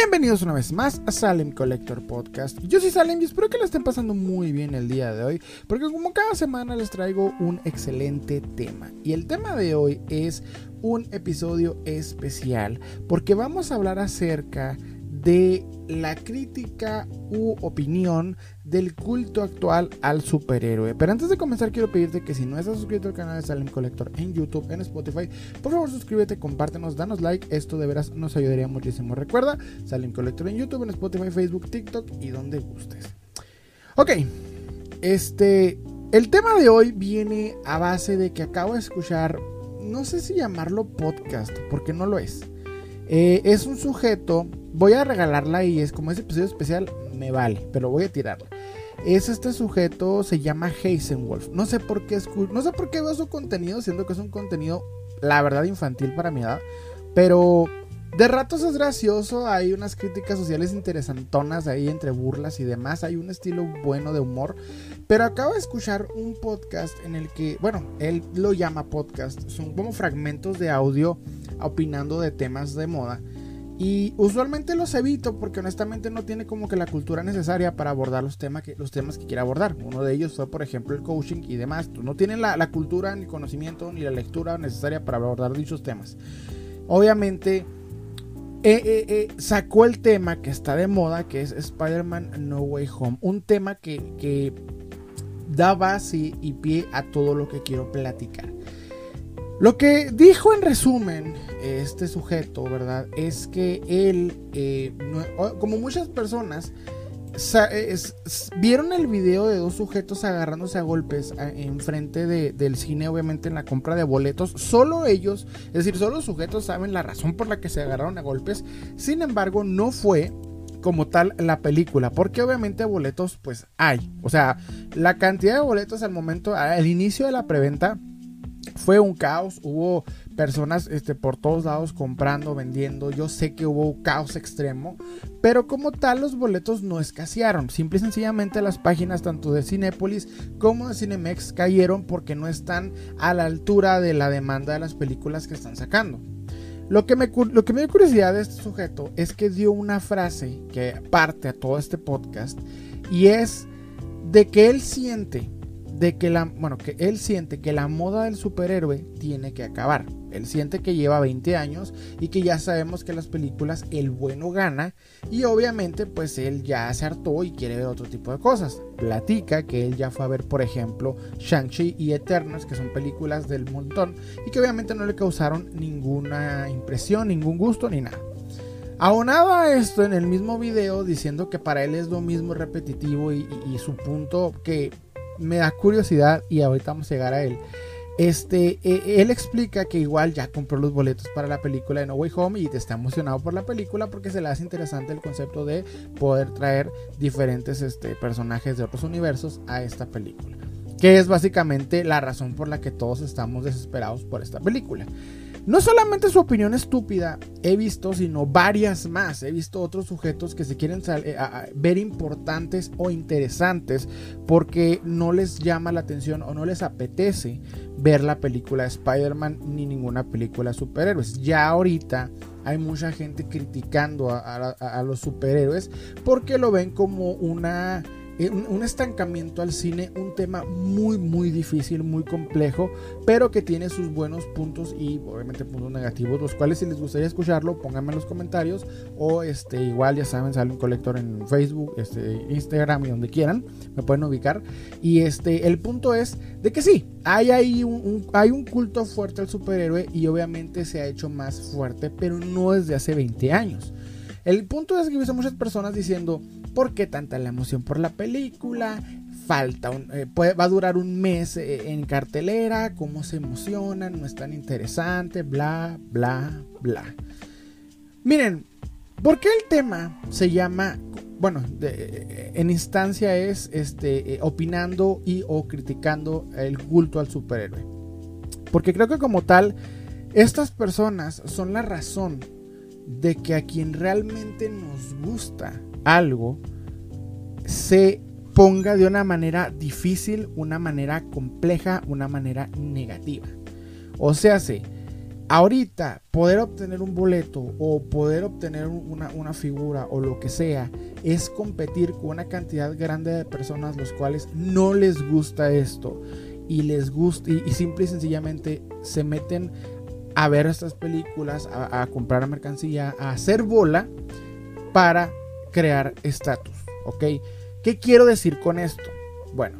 Bienvenidos una vez más a Salem Collector Podcast. Yo soy Salem y espero que lo estén pasando muy bien el día de hoy, porque como cada semana les traigo un excelente tema. Y el tema de hoy es un episodio especial, porque vamos a hablar acerca de la crítica u opinión del culto actual al superhéroe. Pero antes de comenzar quiero pedirte que si no estás suscrito al canal de Salem Collector en YouTube, en Spotify, por favor suscríbete, compártenos, danos like, esto de veras nos ayudaría muchísimo. Recuerda, Salem Collector en YouTube, en Spotify, Facebook, TikTok y donde gustes. Ok, este, el tema de hoy viene a base de que acabo de escuchar, no sé si llamarlo podcast, porque no lo es. Eh, es un sujeto voy a regalarla y es como ese episodio especial, me vale, pero voy a tirarla. Es este sujeto, se llama Heisenwolf. No sé por qué es no sé por qué veo su contenido, siendo que es un contenido, la verdad, infantil para mi edad. Pero de ratos es gracioso, hay unas críticas sociales interesantonas ahí entre burlas y demás, hay un estilo bueno de humor. Pero acabo de escuchar un podcast en el que, bueno, él lo llama podcast, son como fragmentos de audio opinando de temas de moda. Y usualmente los evito porque honestamente no tiene como que la cultura necesaria para abordar los temas que, los temas que quiera abordar. Uno de ellos fue, por ejemplo, el coaching y demás. No tienen la, cultura, ni conocimiento, ni la lectura necesaria para abordar dichos temas. Obviamente, eh, eh, eh, sacó el tema que está de moda, que es Spider-Man No Way Home. Un tema que, que da base y pie a todo lo que quiero platicar. Lo que dijo en resumen este sujeto, ¿verdad? Es que él, eh, como muchas personas, vieron el video de dos sujetos agarrándose a golpes enfrente de, del cine, obviamente en la compra de boletos. Solo ellos, es decir, solo los sujetos saben la razón por la que se agarraron a golpes. Sin embargo, no fue como tal la película, porque obviamente boletos pues hay. O sea, la cantidad de boletos al momento, al inicio de la preventa, fue un caos, hubo personas este, por todos lados comprando, vendiendo, yo sé que hubo caos extremo, pero como tal los boletos no escasearon, simple y sencillamente las páginas tanto de Cinepolis como de Cinemex cayeron porque no están a la altura de la demanda de las películas que están sacando. Lo que, me, lo dio curiosidad de este sujeto es que dio una frase que parte a todo este podcast y es de que él siente de que la, bueno, que él siente que la moda del superhéroe tiene que acabar. Él siente que lleva 20 años y que ya sabemos que las películas el bueno gana y obviamente pues él ya se hartó y quiere ver otro tipo de cosas. Platica que él ya fue a ver por ejemplo Shang-Chi y Eternals que son películas del montón y que obviamente no le causaron ninguna impresión, ningún gusto ni nada. Aunado a esto en el mismo video diciendo que para él es lo mismo repetitivo y su punto que me da curiosidad y ahorita vamos a llegar a él. Este, e, él explica que igual ya compró los boletos para la película de No Way Home y está emocionado por la película porque se le hace interesante el concepto de poder traer diferentes este, personajes de otros universos a esta película. Que es básicamente la razón por la que todos estamos desesperados por esta película. No solamente su opinión estúpida he visto, sino varias más. He visto otros sujetos que se quieren eh, ver importantes o interesantes porque no les llama la atención o no les apetece ver la película de Spider-Man ni ninguna película de superhéroes. Ya ahorita hay mucha gente criticando a los superhéroes porque lo ven como una eh, un, estancamiento al cine, un tema muy muy difícil, muy complejo, pero que tiene sus buenos puntos y obviamente puntos negativos, los cuales si les gustaría escucharlo, pónganme en los comentarios o este igual ya saben, sale un colector en Facebook, este Instagram y donde quieran, me pueden ubicar. Y este el punto es de que sí, hay ahí un, hay un culto fuerte al superhéroe y obviamente se ha hecho más fuerte, pero no desde hace 20 años. El punto es que visto muchas personas diciendo, ¿por qué tanta la emoción por la película? Falta, eh, va a durar un mes eh, en cartelera, cómo se emocionan, no es tan interesante, bla, bla, bla. Miren, ¿por qué el tema se llama, bueno, en instancia es este, eh, opinando y o criticando el culto al superhéroe? Porque creo que como tal, estas personas son la razón de que a quien realmente nos gusta algo se ponga de una manera difícil, una manera compleja, una manera negativa. O sea, ahorita poder obtener un boleto o poder obtener una, figura o lo que sea es competir con una cantidad grande de personas los cuales no les gusta esto y les gusta y, simple y sencillamente se meten a ver estas películas, a, a comprar mercancía, a hacer bola para crear estatus, ¿ok? ¿Qué quiero decir con esto? Bueno,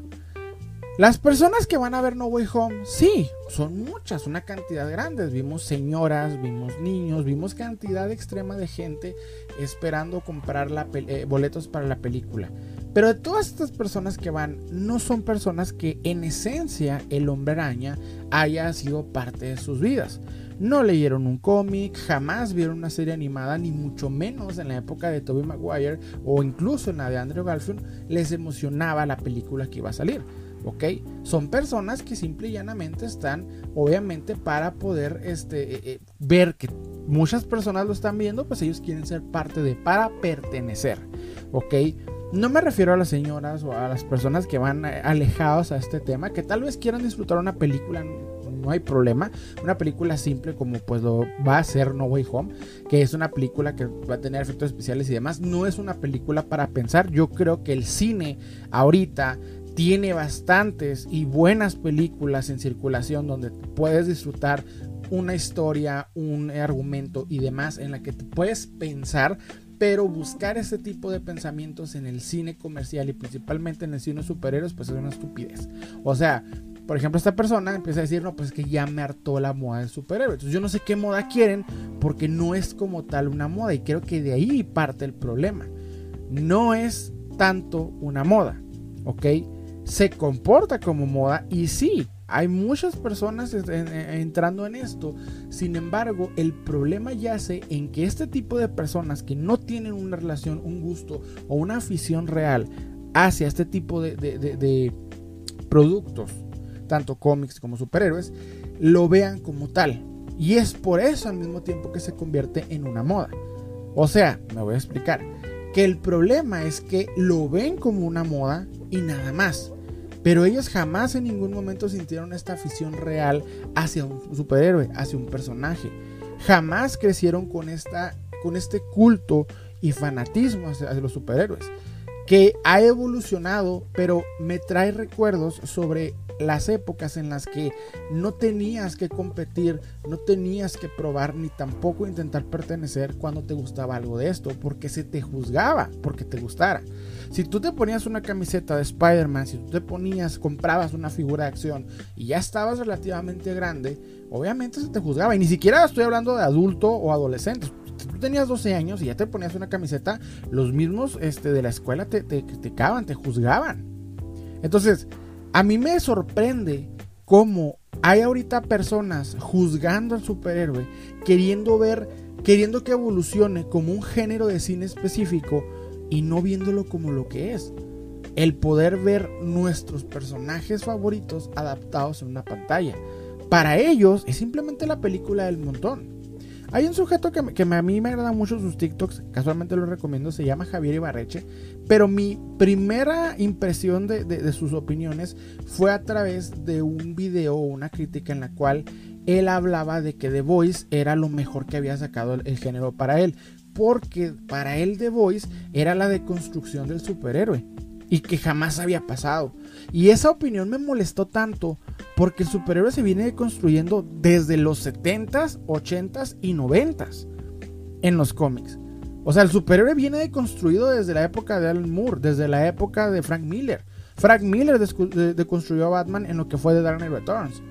las personas que van a ver No Way Home, sí, son muchas, una cantidad grande. Vimos señoras, vimos niños, vimos cantidad extrema de gente esperando comprar la eh, boletos para la película. Pero de todas estas personas que van, no son personas que en esencia el hombre araña haya sido parte de sus vidas. No leyeron un cómic, jamás vieron una serie animada, ni mucho menos en la época de Tobey Maguire o incluso en la de Andrew Garfield les emocionaba la película que iba a salir. ¿Ok? Son personas que simple y llanamente están, obviamente, para poder este, eh, eh, ver que muchas personas lo están viendo, pues ellos quieren ser parte de, para pertenecer, ¿ok? No me refiero a las señoras o a las personas que van eh, alejados a este tema, que tal vez quieran disfrutar una película, no hay problema. Una película simple como pues lo va a ser No Way Home, que es una película que va a tener efectos especiales y demás. No es una película para pensar. Yo creo que el cine ahorita tiene bastantes y buenas películas en circulación donde puedes disfrutar una historia, un argumento y demás en la que te puedes pensar, pero buscar ese tipo de pensamientos en el cine comercial y principalmente en el cine superhéroes, pues es una estupidez. O sea, por ejemplo, esta persona empieza a decir, no, pues es que ya me hartó la moda del superhéroe. Entonces yo no sé qué moda quieren porque no es como tal una moda y creo que de ahí parte el problema. No es tanto una moda, ¿ok? Se comporta como moda y sí, hay muchas personas entrando en esto. Sin embargo, el problema yace en que este tipo de personas que no tienen una relación, un gusto o una afición real hacia este tipo de, productos, tanto cómics como superhéroes, lo vean como tal. Y es por eso al mismo tiempo que se convierte en una moda. O sea, me voy a explicar. Que el problema es que lo ven como una moda y nada más. Pero ellos jamás en ningún momento sintieron esta afición real hacia un superhéroe, hacia un personaje. Jamás crecieron con, esta, con este culto y fanatismo hacia, los superhéroes. Que ha evolucionado, pero me trae recuerdos sobre las épocas en las que no tenías que competir, no tenías que probar ni tampoco intentar pertenecer cuando te gustaba algo de esto, porque se te juzgaba porque te gustara. Si tú te ponías una camiseta de Spider-Man, si tú te ponías, comprabas una figura de acción y ya estabas relativamente grande, obviamente se te juzgaba. Y ni siquiera estoy hablando de adulto o adolescente. Si tú tenías 12 años y ya te ponías una camiseta, los mismos este, de la escuela te, te criticaban, te juzgaban. Entonces, a mí me sorprende cómo hay ahorita personas juzgando al superhéroe, queriendo ver, queriendo que evolucione como un género de cine específico y no viéndolo como lo que es. El poder ver nuestros personajes favoritos adaptados en una pantalla. Para ellos es simplemente la película del montón. Hay un sujeto que, a mí me agrada mucho sus TikToks, casualmente lo recomiendo, se llama Javier Ibarreche, pero mi primera impresión de, sus opiniones fue a través de un video o una crítica en la cual él hablaba de que The Voice era lo mejor que había sacado el, género para él, porque para él The Voice era la deconstrucción del superhéroe y que jamás había pasado. Y esa opinión me molestó tanto porque el superhéroe se viene construyendo desde los 70s, 80s y 90s en los cómics. O sea, el superhéroe viene deconstruido desde la época de Alan Moore, desde la época de Frank Miller. Frank Miller deconstruyó a Batman en lo que fue The Dark Knight Returns.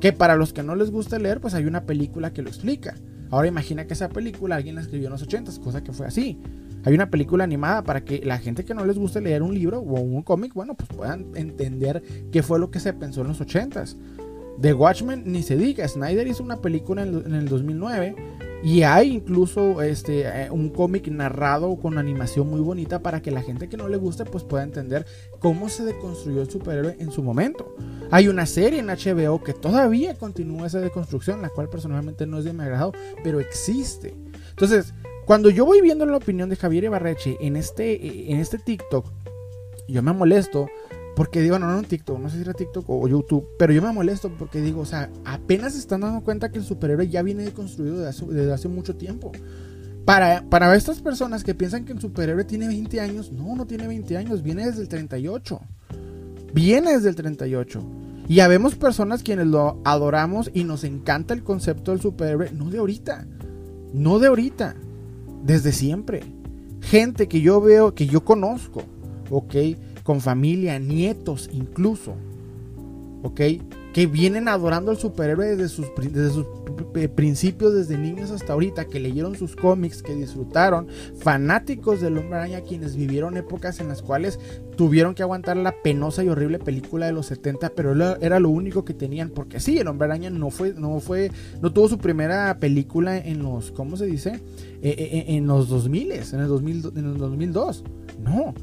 Que para los que no les gusta leer, pues hay una película que lo explica. Ahora imagina que esa película alguien la escribió en los 80s, cosa que fue así. Hay una película animada para que la gente que no les guste leer un libro o un cómic, bueno, pues puedan entender qué fue lo que se pensó en los 80s. The Watchmen ni se diga, Snyder hizo una película en el, 2009 y hay incluso este, eh, un cómic narrado con animación muy bonita para que la gente que no le guste pues pueda entender cómo se deconstruyó el superhéroe en su momento. Hay una serie en HBO que todavía continúa esa deconstrucción, la cual personalmente no es de mi agrado, pero existe. Entonces, cuando yo voy viendo la opinión de Javier Ibarreche en este, en este TikTok, yo me molesto Porque digo, no, no en TikTok, no sé si era TikTok o YouTube, pero yo me molesto porque digo, o sea, apenas están dando cuenta que el superhéroe ya viene construido desde hace, mucho tiempo. Para, para estas personas que piensan que el superhéroe tiene 20 años, no, no tiene 20 años, viene desde el 38. Viene desde el 38. Y habemos personas quienes lo adoramos y nos encanta el concepto del superhéroe, no de ahorita, no de ahorita, desde siempre. Gente que yo veo, que yo conozco, ¿ok? con familia, nietos incluso, ¿ok? Que vienen adorando al superhéroe desde sus, desde sus principios, desde niños hasta ahorita, que leyeron sus cómics, que disfrutaron, fanáticos del hombre araña, quienes vivieron épocas en las cuales tuvieron que aguantar la penosa y horrible película de los 70, pero era lo único que tenían, porque sí, el hombre araña no fue, no fue, no tuvo su primera película en los, ¿cómo se dice? Eh, eh, eh, en los 2000, en el, 2000, en el 2002, no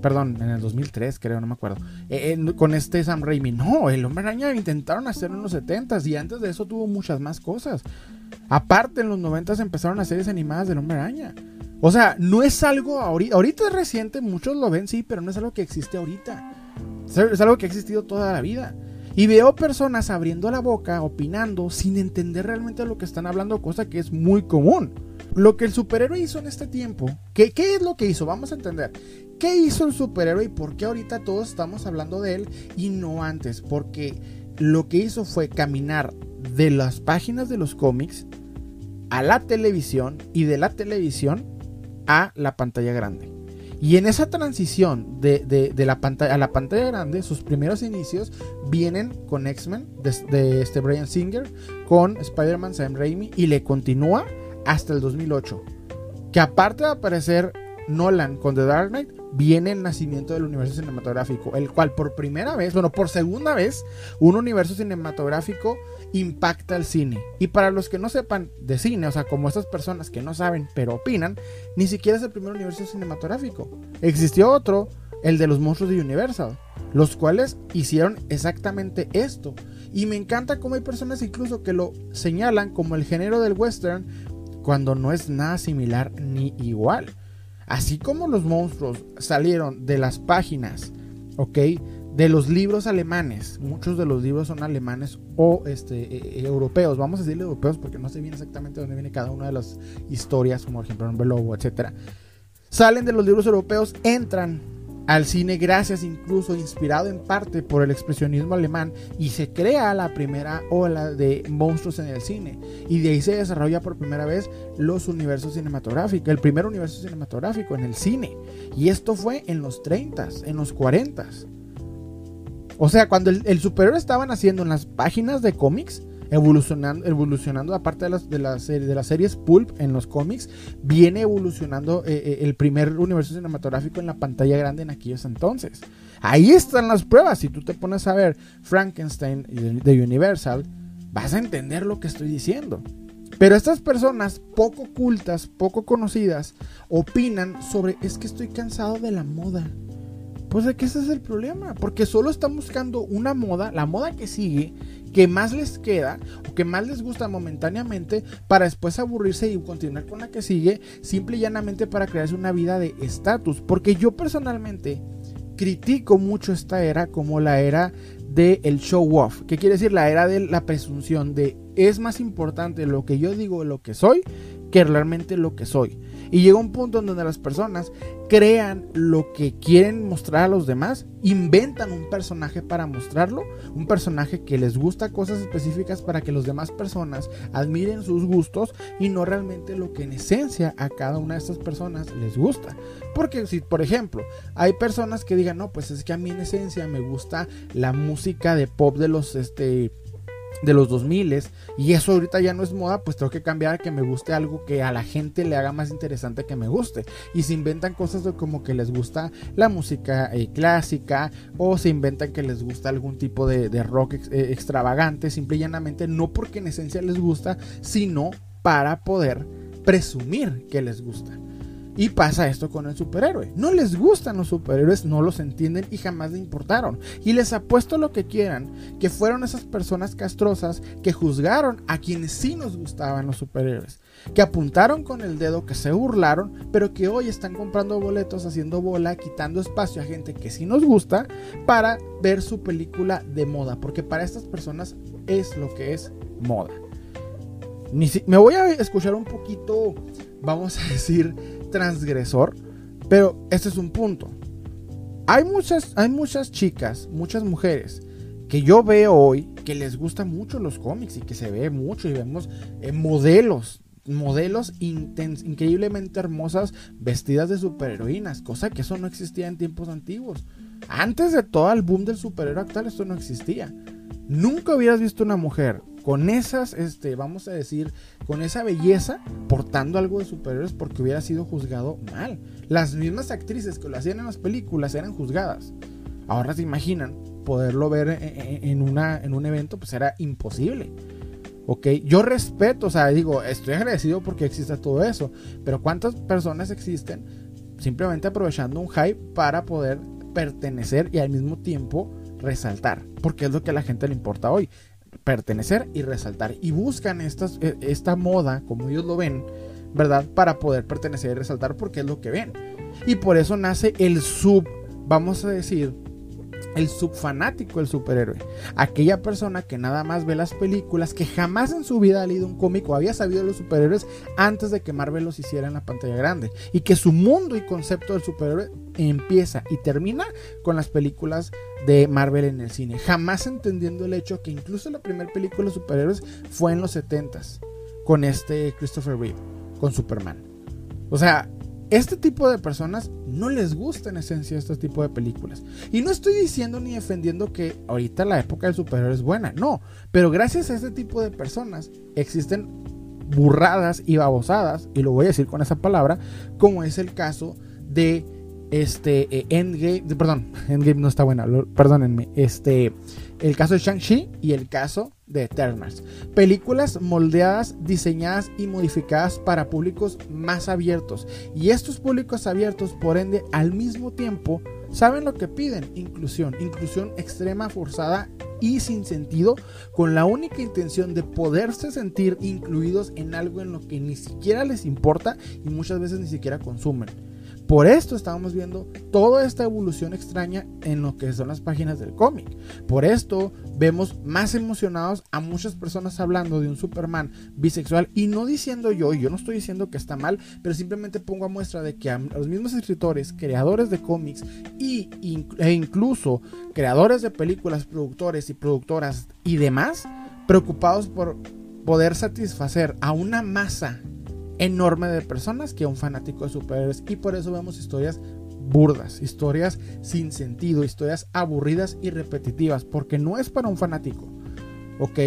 Perdón, en el 2003 creo, no me acuerdo. Eh, con este Sam Raimi. No, el Hombre Araña intentaron hacerlo en los 70s y antes de eso tuvo muchas más cosas. Aparte, en los 90s empezaron las series animadas del Hombre Araña. O sea, no es algo ahorita, ahorita es reciente, muchos lo ven, sí, pero no es algo que existe ahorita. Es algo que ha existido toda la vida. Y veo personas abriendo la boca, opinando, sin entender realmente lo que están hablando, cosa que es muy común. Lo que el superhéroe hizo en este tiempo, ¿qué, ¿qué, es lo que hizo? Vamos a entender. ¿Qué hizo el superhéroe y por qué ahorita todos estamos hablando de él y no antes? Porque lo que hizo fue caminar de las páginas de los cómics a la televisión y de la televisión a la pantalla grande. Y en esa transición de, la pantalla a la pantalla grande, sus primeros inicios vienen con X-Men de, este Brian Singer, con Spider-Man Sam Raimi y le continúa hasta el 2008. Que aparte de aparecer Nolan con The Dark Knight, viene el nacimiento del universo cinematográfico, el cual por primera vez, bueno, por segunda vez, un universo cinematográfico impacta el cine. Y para los que no sepan de cine, o sea, como estas personas que no saben pero opinan, ni siquiera es el primer universo cinematográfico. Existió otro, el de los monstruos de Universal, los cuales hicieron exactamente esto. Y me encanta cómo hay personas incluso que lo señalan como el género del western cuando no es nada similar ni igual. Así como los monstruos salieron de las páginas, ¿ok? De los libros alemanes, muchos de los libros son alemanes o este, eh, eh, europeos, vamos a decirle europeos porque no sé bien exactamente dónde viene cada una de las historias, como por ejemplo Hombre Lobo, etc. Salen de los libros europeos, entran al cine gracias incluso inspirado en parte por el expresionismo alemán y se crea la primera ola de monstruos en el cine y de ahí se desarrolla por primera vez los universos cinematográficos, el primer universo cinematográfico en el cine y esto fue en los 30, en los 40. O sea, cuando el, el superhéroe estaban haciendo en las páginas de cómics, evolucionando, evolucionando aparte de las, de, las, de las series Pulp en los cómics, viene evolucionando eh, eh, el primer universo cinematográfico en la pantalla grande en aquellos entonces. Ahí están las pruebas. Si tú te pones a ver Frankenstein de Universal, vas a entender lo que estoy diciendo. Pero estas personas poco cultas, poco conocidas, opinan sobre es que estoy cansado de la moda. Pues de que ese es el problema, porque solo están buscando una moda, la moda que sigue, que más les queda o que más les gusta momentáneamente para después aburrirse y continuar con la que sigue, simple y llanamente para crearse una vida de estatus. Porque yo personalmente critico mucho esta era como la era del el show off, que quiere decir la era de la presunción de es más importante lo que yo digo, lo que soy, que realmente lo que soy. Y llega un punto en donde las personas crean lo que quieren mostrar a los demás, inventan un personaje para mostrarlo, un personaje que les gusta cosas específicas para que las demás personas admiren sus gustos y no realmente lo que en esencia a cada una de estas personas les gusta. Porque si, por ejemplo, hay personas que digan, no, pues es que a mí en esencia me gusta la música de pop de los, este, de los 2000 y eso ahorita ya no es moda, pues tengo que cambiar que me guste algo que a la gente le haga más interesante que me guste. Y se inventan cosas de como que les gusta la música eh, clásica o se inventan que les gusta algún tipo de, rock eh, extravagante, simple y llanamente no porque en esencia les gusta, sino para poder presumir que les gusta. Y pasa esto con el superhéroe. No les gustan los superhéroes, no los entienden y jamás le importaron. Y les apuesto lo que quieran, que fueron esas personas castrosas que juzgaron a quienes sí nos gustaban los superhéroes. Que apuntaron con el dedo, que se burlaron, pero que hoy están comprando boletos, haciendo bola, quitando espacio a gente que sí nos gusta para ver su película de moda. Porque para estas personas es lo que es moda. me voy a escuchar un poquito, vamos a decir, transgresor, pero este es un punto. Hay muchas, hay muchas chicas, muchas mujeres que yo veo hoy que les gustan mucho los cómics y que se ve mucho y vemos eh, modelos, modelos increíblemente hermosas vestidas de superheroínas, cosa que eso no existía en tiempos antiguos. Antes de todo el boom del superhéroe actual esto no existía. Nunca hubieras visto una mujer con esas, este, vamos a decir, con esa belleza, portando algo de superhéroes porque hubiera sido juzgado mal. Las mismas actrices que lo hacían en las películas eran juzgadas. Ahora se imaginan poderlo ver en, una, en un evento, pues era imposible. ¿ok? Yo respeto, o sea, digo, estoy agradecido porque existe todo eso, pero ¿cuántas personas existen simplemente aprovechando un hype para poder pertenecer y al mismo tiempo resaltar? Porque es lo que a la gente le importa hoy pertenecer y resaltar. Y buscan estas, e, esta moda, como ellos lo ven, ¿verdad? Para poder pertenecer y resaltar porque es lo que ven. Y por eso nace el sub, vamos a decir, el subfanático del superhéroe. Aquella persona que nada más ve las películas, que jamás en su vida ha leído un cómic o había sabido de los superhéroes antes de que Marvel los hiciera en la pantalla grande. Y que su mundo y concepto del superhéroe empieza y termina con las películas de Marvel en el cine. Jamás entendiendo el hecho que incluso la primera película de superhéroes fue en los 70s. Con este Christopher Reeve, con Superman. O sea, este tipo de personas no les gusta en esencia este tipo de películas. Y no estoy diciendo ni defendiendo que ahorita la época del superhéroe es buena, no. Pero gracias a este tipo de personas existen burradas y babosadas, y lo voy a decir con esa palabra, como es el caso de este eh, Endgame, perdón, Endgame no está buena, perdónenme, este el caso de Shang-Chi y el caso de Eternals. Películas moldeadas, diseñadas y modificadas para públicos más abiertos. Y estos públicos abiertos, por ende, al mismo tiempo, saben lo que piden, inclusión, inclusión extrema, forzada y sin sentido, con la única intención de poderse sentir incluidos en algo en lo que ni siquiera les importa y muchas veces ni siquiera consumen. Por esto estamos viendo toda esta evolución extraña en lo que son las páginas del cómic. Por esto vemos más emocionados a muchas personas hablando de un Superman bisexual y no diciendo yo, y yo no estoy diciendo que está mal, pero simplemente pongo a muestra de que los mismos escritores, creadores de cómics y, e incluso creadores de películas, productores y productoras y demás, preocupados por poder satisfacer a una masa enorme de personas que un fanático de superhéroes y por eso vemos historias burdas, historias sin sentido, historias aburridas y repetitivas, porque no es para un fanático. ¿Ok?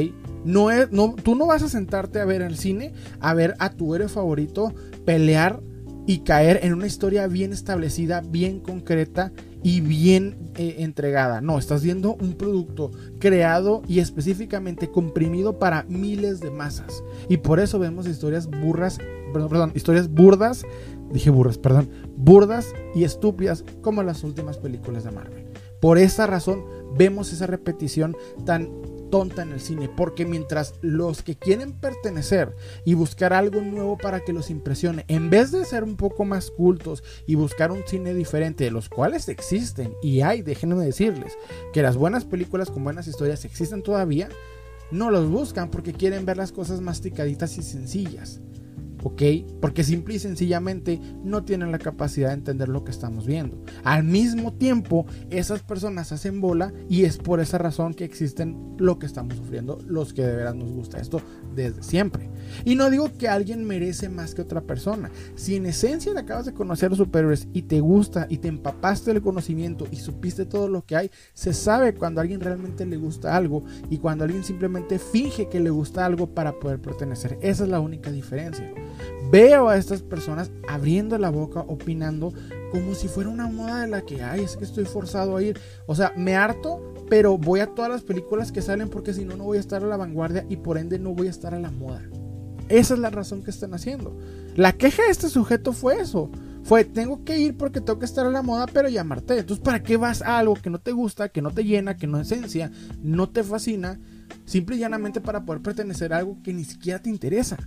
No es, no, tú no vas a sentarte a ver el cine, a ver a tu héroe favorito pelear y caer en una historia bien establecida, bien concreta y bien eh, entregada. No, estás viendo un producto creado y específicamente comprimido para miles de masas. Y por eso vemos historias burras, perdón, historias burdas, dije burras, perdón, burdas y estúpidas como las últimas películas de Marvel. Por esa razón vemos esa repetición tan tonta en el cine, porque mientras los que quieren pertenecer y buscar algo nuevo para que los impresione, en vez de ser un poco más cultos y buscar un cine diferente, de los cuales existen y hay, déjenme decirles, que las buenas películas con buenas historias existen todavía, no los buscan porque quieren ver las cosas masticaditas y sencillas. ¿Ok? Porque simple y sencillamente no tienen la capacidad de entender lo que estamos viendo. Al mismo tiempo, esas personas hacen bola y es por esa razón que existen lo que estamos sufriendo, los que de verdad nos gusta esto desde siempre. Y no digo que alguien merece más que otra persona. Si en esencia le acabas de conocer a los superhéroes y te gusta y te empapaste del conocimiento y supiste todo lo que hay, se sabe cuando a alguien realmente le gusta algo y cuando alguien simplemente finge que le gusta algo para poder pertenecer. Esa es la única diferencia. Veo a estas personas abriendo la boca, opinando como si fuera una moda de la que, ay, es que estoy forzado a ir. O sea, me harto, pero voy a todas las películas que salen porque si no, no voy a estar a la vanguardia y por ende no voy a estar a la moda. Esa es la razón que están haciendo. La queja de este sujeto fue eso. fue, tengo que ir porque tengo que estar a la moda, pero llamarte. Entonces, ¿para qué vas a algo que no te gusta, que no te llena, que no esencia, no te fascina? Simple y llanamente para poder pertenecer a algo que ni siquiera te interesa.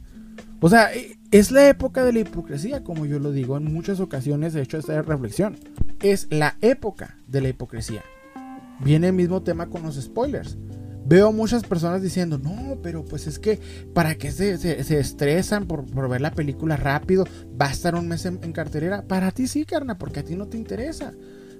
O sea, e, es la época de la hipocresía, como yo lo digo en muchas ocasiones, he hecho esta reflexión. Es la época de la hipocresía. Viene el mismo tema con los spoilers. Veo muchas personas diciendo, no, pero pues es que para qué se, se, estresan por, ver la película rápido, va a estar un mes en, en. Para ti sí, carna, porque a ti no te interesa.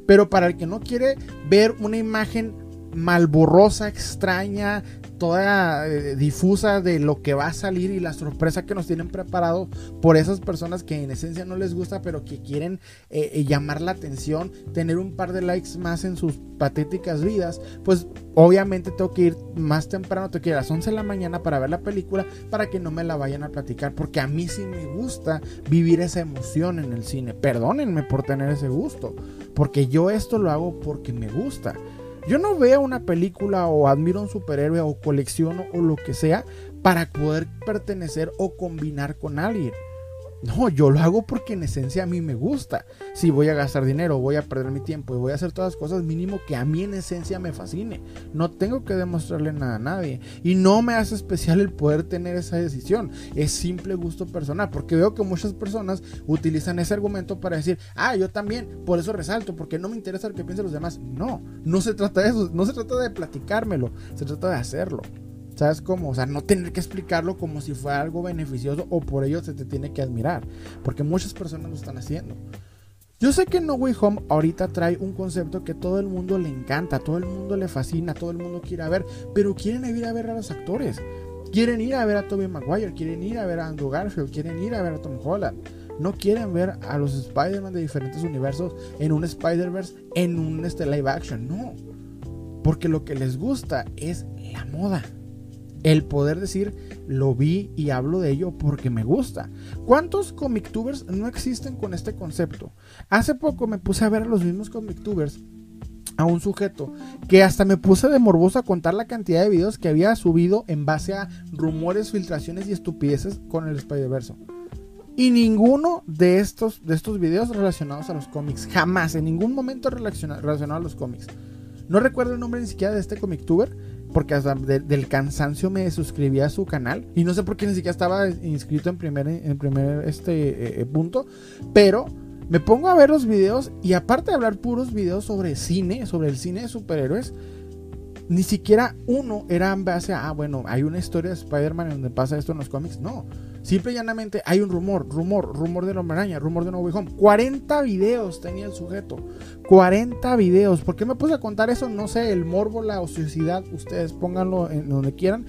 Pero para el que no quiere ver una imagen malborrosa, extraña, toda eh, difusa de lo que va a salir y la sorpresa que nos tienen preparado por esas personas que en esencia no les gusta, pero que quieren eh, eh, llamar la atención, tener un par de likes más en sus patéticas vidas, pues obviamente tengo que ir más temprano, tengo que ir a las 11 de la mañana para ver la película, para que no me la vayan a platicar, porque a mí sí me gusta vivir esa emoción en el cine. Perdónenme por tener ese gusto, porque yo esto lo hago porque me gusta. Yo no veo una película o admiro un superhéroe o colecciono o lo que sea para poder pertenecer o combinar con alguien. No, yo lo hago porque en esencia a mí me gusta. Si voy a gastar dinero, voy a perder mi tiempo y voy a hacer todas las cosas, mínimo que a mí en esencia me fascine. No tengo que demostrarle nada a nadie. Y no me hace especial el poder tener esa decisión. Es simple gusto personal. Porque veo que muchas personas utilizan ese argumento para decir, ah, yo también, por eso resalto, porque no me interesa lo que piensen los demás. No, no se trata de eso. No se trata de platicármelo. Se trata de hacerlo. ¿Sabes cómo? O sea, no tener que explicarlo como si fuera algo beneficioso o por ello se te tiene que admirar. Porque muchas personas lo están haciendo. Yo sé que No Way Home ahorita trae un concepto que todo el mundo le encanta, todo el mundo le fascina, todo el mundo quiere ver, pero quieren ir a ver a los actores. Quieren ir a ver a Tobey Maguire, quieren ir a ver a Andrew Garfield, quieren ir a ver a Tom Holland. No quieren ver a los Spider-Man de diferentes universos en un Spider-Verse, en un este, live action. No. Porque lo que les gusta es la moda el poder decir lo vi y hablo de ello porque me gusta. ¿Cuántos comictubers no existen con este concepto? Hace poco me puse a ver a los mismos comictubers a un sujeto que hasta me puse de morboso a contar la cantidad de videos que había subido en base a rumores, filtraciones y estupideces con el Spider-Verse. Y ninguno de estos, de estos videos relacionados a los cómics, jamás, en ningún momento relacionado a los cómics. No recuerdo el nombre ni siquiera de este comictuber, porque hasta del cansancio me suscribí a su canal. Y no sé por qué ni siquiera estaba inscrito en primer, en primer este, eh, eh, punto, pero me pongo a ver los videos y aparte de hablar puros videos sobre cine, sobre el cine de superhéroes, ni siquiera uno era base a, ah, bueno, hay una historia de Spider-Man donde pasa esto en los cómics, no. Simple y llanamente hay un rumor, rumor, rumor de la araña, rumor de No Way Home. 40 videos tenía el sujeto. 40 videos. ¿Por qué me puse a contar eso? No sé, el morbo, la ociosidad, ustedes pónganlo en donde quieran.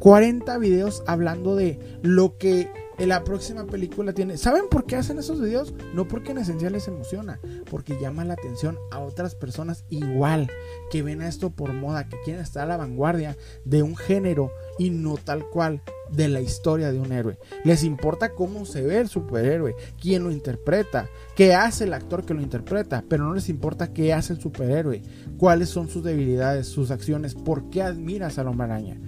40 videos hablando de lo que la próxima película tiene. ¿Saben por qué hacen esos videos? No porque en esencial les emociona, porque llama la atención a otras personas igual, que ven a esto por moda, que quieren estar a la vanguardia de un género y no tal cual de la historia de un héroe. Les importa cómo se ve el superhéroe, quién lo interpreta, qué hace el actor que lo interpreta, pero no les importa qué hace el superhéroe, cuáles son sus debilidades, sus acciones, por qué admiras a la araña.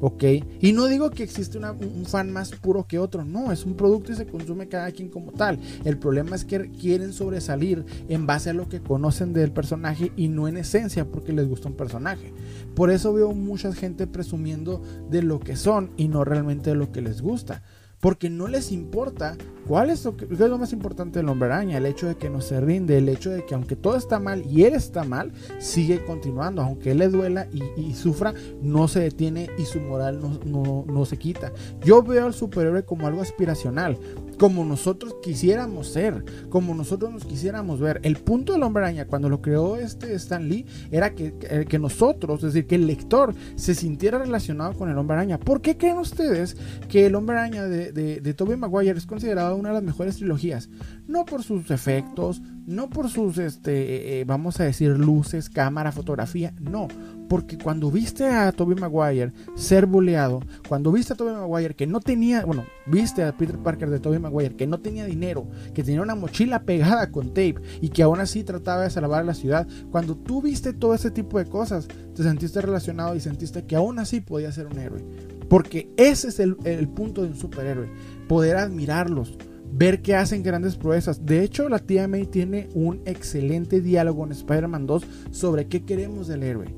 ¿Ok? Y no digo que existe un fan más puro que otro, no, es un producto y se consume cada quien como tal. El problema es que quieren sobresalir en base a lo que conocen del personaje y no en esencia porque les gusta un personaje. Por eso veo mucha gente presumiendo de lo que son y no realmente de lo que les gusta porque no les importa cuál es lo, que, es lo más importante del hombre araña, el hecho de que no se rinde, el hecho de que aunque todo está mal y él está mal, sigue continuando, aunque él le duela y, sufra, no se detiene y su moral no, no, se quita. Yo veo al superhéroe como algo aspiracional, como nosotros quisiéramos ser, como nosotros nos quisiéramos ver. El punto del hombre araña cuando lo creó este Stan Lee era que, que nosotros, es decir, que el lector se sintiera relacionado con el hombre araña. ¿Por qué creen ustedes que el hombre araña de, de, de Tobey Maguire es considerado una de las mejores trilogías? No por sus efectos, no por sus, este, eh, vamos a decir, luces, cámara, fotografía, no, porque cuando viste a Tobey Maguire ser buleado, cuando viste a Tobey Maguire que no tenía, bueno, viste a Peter Parker de Tobey Maguire que no tenía dinero, que tenía una mochila pegada con tape y que aún así trataba de salvar la ciudad, cuando tú viste todo ese tipo de cosas, te sentiste relacionado y sentiste que aún así podía ser un héroe. Porque ese es el, el punto de un superhéroe, poder admirarlos, ver que hacen grandes proezas. De hecho, la tía May tiene un excelente diálogo en Spider-Man 2 sobre qué queremos del héroe.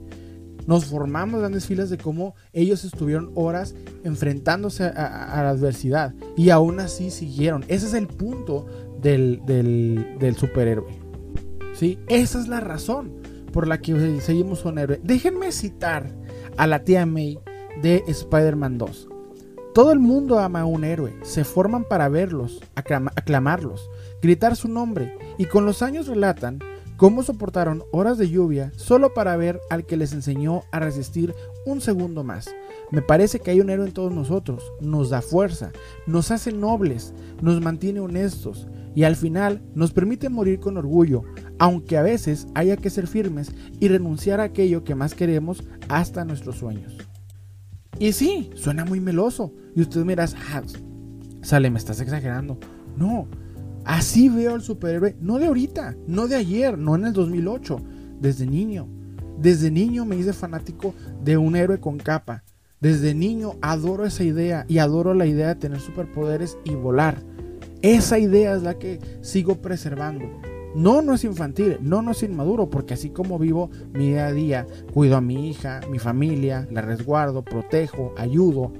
Nos formamos grandes filas de cómo ellos estuvieron horas enfrentándose a, la adversidad y aún así siguieron. Ese es el punto del, del, superhéroe. ¿Sí? Esa es la razón por la que seguimos un héroe. Déjenme citar a la tía May de Spider-Man 2. Todo el mundo ama a un héroe, se forman para verlos, aclamarlos, gritar su nombre, y con los años relatan cómo soportaron horas de lluvia solo para ver al que les enseñó a resistir un segundo más. Me parece que hay un héroe en todos nosotros, nos da fuerza, nos hace nobles, nos mantiene honestos y al final nos permite morir con orgullo, aunque a veces haya que ser firmes y renunciar a aquello que más queremos hasta nuestros sueños. Y sí, suena muy meloso. Y usted mira, ah, sale, me estás exagerando. No, así veo al superhéroe, no de ahorita, no de ayer, no en el 2008, desde niño. Desde niño me hice fanático de un héroe con capa. Desde niño adoro esa idea y adoro la idea de tener superpoderes y volar. Esa idea es la que sigo preservando. No, no es infantil, no, no es inmaduro, porque así como vivo mi día a día, cuido a mi hija, mi familia, la resguardo, protejo, ayudo.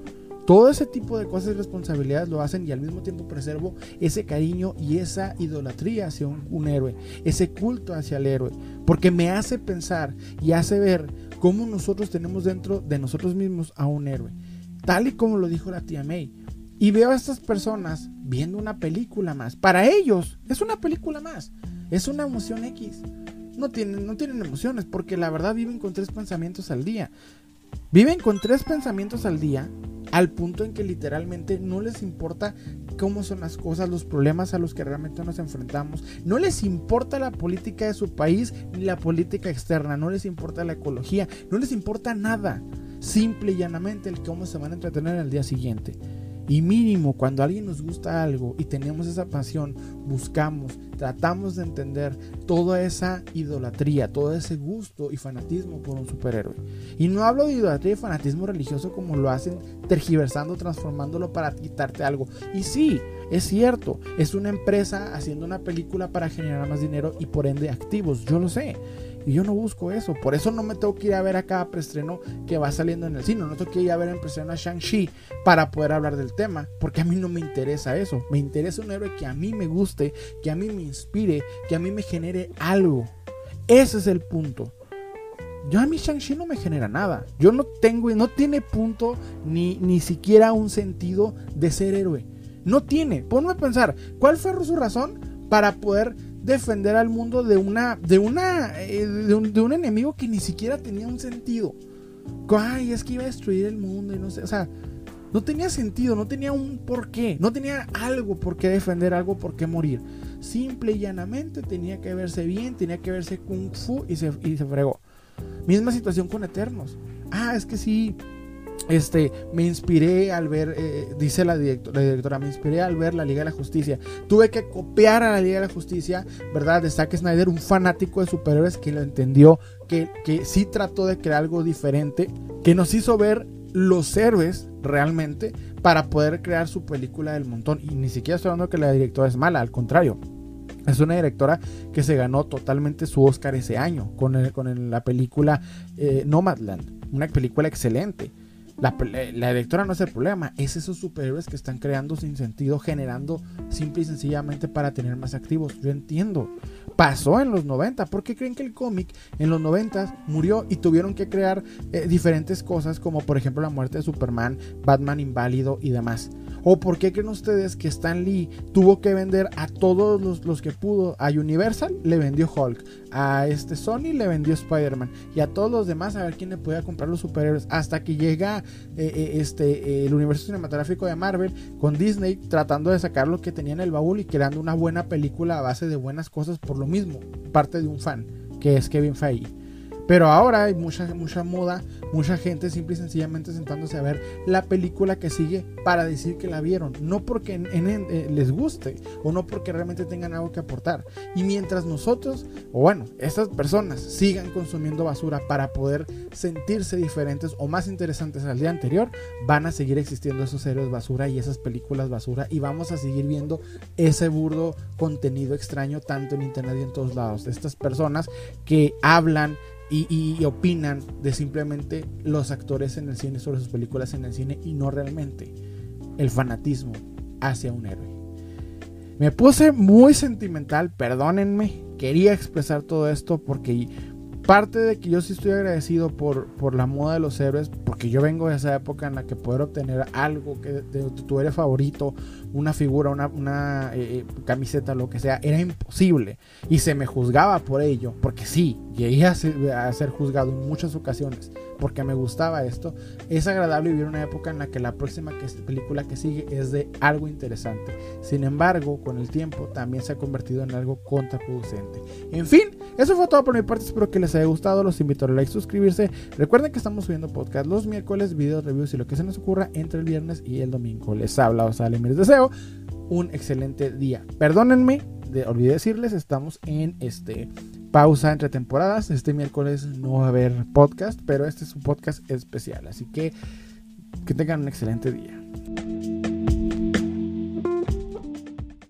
Todo ese tipo de cosas y responsabilidades lo hacen y al mismo tiempo preservo ese cariño y esa idolatría hacia un, un héroe, ese culto hacia el héroe, porque me hace pensar y hace ver cómo nosotros tenemos dentro de nosotros mismos a un héroe, tal y como lo dijo la tía May. Y veo a estas personas viendo una película más. Para ellos es una película más. Es una emoción X. No tienen, no tienen emociones porque la verdad viven con tres pensamientos al día. Viven con tres pensamientos al día al punto en que literalmente no les importa cómo son las cosas, los problemas a los que realmente nos enfrentamos. No les importa la política de su país ni la política externa. No les importa la ecología. No les importa nada. Simple y llanamente el cómo se van a entretener el día siguiente. Y mínimo, cuando a alguien nos gusta algo y tenemos esa pasión, buscamos, tratamos de entender toda esa idolatría, todo ese gusto y fanatismo por un superhéroe. Y no hablo de idolatría y fanatismo religioso como lo hacen tergiversando, transformándolo para quitarte algo. Y sí, es cierto, es una empresa haciendo una película para generar más dinero y por ende activos, yo lo sé. Y yo no busco eso. Por eso no me tengo que ir a ver a cada preestreno que va saliendo en el cine. No tengo que ir a ver en preestreno a Shang-Chi para poder hablar del tema. Porque a mí no me interesa eso. Me interesa un héroe que a mí me guste, que a mí me inspire, que a mí me genere algo. Ese es el punto. Yo a mí Shang-Chi no me genera nada. Yo no tengo, no tiene punto ni, ni siquiera un sentido de ser héroe. No tiene. Ponme a pensar, ¿cuál fue su razón para poder defender al mundo de una de una eh, de, un, enemigo que ni siquiera tenía un sentido. Ay, es que iba a destruir el mundo y no sé, o sea, no tenía sentido, no tenía un porqué, no tenía algo por qué defender, algo por qué morir. Simple y llanamente tenía que verse bien, tenía que verse kung fu y se, y se fregó. Misma situación con Eternos. Ah, es que sí, este, me inspiré al ver, eh, dice la, directora, me inspiré al ver la Liga de la Justicia. Tuve que copiar a la Liga de la Justicia, ¿verdad? De Zack Snyder, un fanático de superhéroes que lo entendió, que, que sí trató de crear algo diferente, que nos hizo ver los héroes realmente para poder crear su película del montón. Y ni siquiera estoy hablando que la directora es mala, al contrario. Es una directora que se ganó totalmente su Oscar ese año con, con la película eh, Nomadland. Una película excelente. La, directora no es el problema, es esos superhéroes que están creando sin sentido, generando simple y sencillamente para tener más activos. Yo entiendo. Pasó en los 90. ¿Por qué creen que el cómic en los 90 murió y tuvieron que crear eh, diferentes cosas como por ejemplo la muerte de Superman, Batman inválido y demás? ¿O por qué creen ustedes que Stan Lee tuvo que vender a todos los, que pudo? A Universal le vendió Hulk, a este Sony le vendió Spider-Man y a todos los demás a ver quién le podía comprar los superhéroes hasta que llega eh, eh, este, el universo cinematográfico de Marvel con Disney tratando de sacar lo que tenía en el baúl y creando una buena película a base de buenas cosas por lo mismo, parte de un fan que es Kevin Feige. Pero ahora hay mucha, mucha moda, mucha gente simple y sencillamente sentándose a ver la película que sigue para decir que la vieron. No porque eh, les guste o no porque realmente tengan algo que aportar. Y mientras nosotros, o bueno, estas personas sigan consumiendo basura para poder sentirse diferentes o más interesantes al día anterior, van a seguir existiendo esos héroes basura y esas películas basura y vamos a seguir viendo ese burdo contenido extraño tanto en internet y en todos lados. Estas personas que hablan y, opinan de simplemente los actores en el cine sobre sus películas en el cine y no realmente el fanatismo hacia un héroe. Me puse muy sentimental, perdónenme, quería expresar todo esto porque parte de que yo sí estoy agradecido por, por la moda de los héroes, porque yo vengo de esa época en la que poder obtener algo que de, tu héroe favorito, una figura, una, una eh, eh, camiseta, lo que sea, era imposible. Y se me juzgaba por ello, porque sí, llegué a ser, juzgado en muchas ocasiones porque me gustaba esto. Es agradable vivir una época en la que la próxima película que sigue es de algo interesante. Sin embargo, con el tiempo también se ha convertido en algo contraproducente. En fin, eso fue todo por mi parte. Espero que les haya gustado. Los invito a like, suscribirse. Recuerden que estamos subiendo podcast los miércoles, videos, reviews y lo que se nos ocurra entre el viernes y el domingo. Les habla Osale, les un excelente día. Perdónenme, de, olvidé decirles, estamos en este pausa entre temporadas. Este miércoles no va a haber podcast, pero este es un podcast especial. Así que que tengan un excelente día.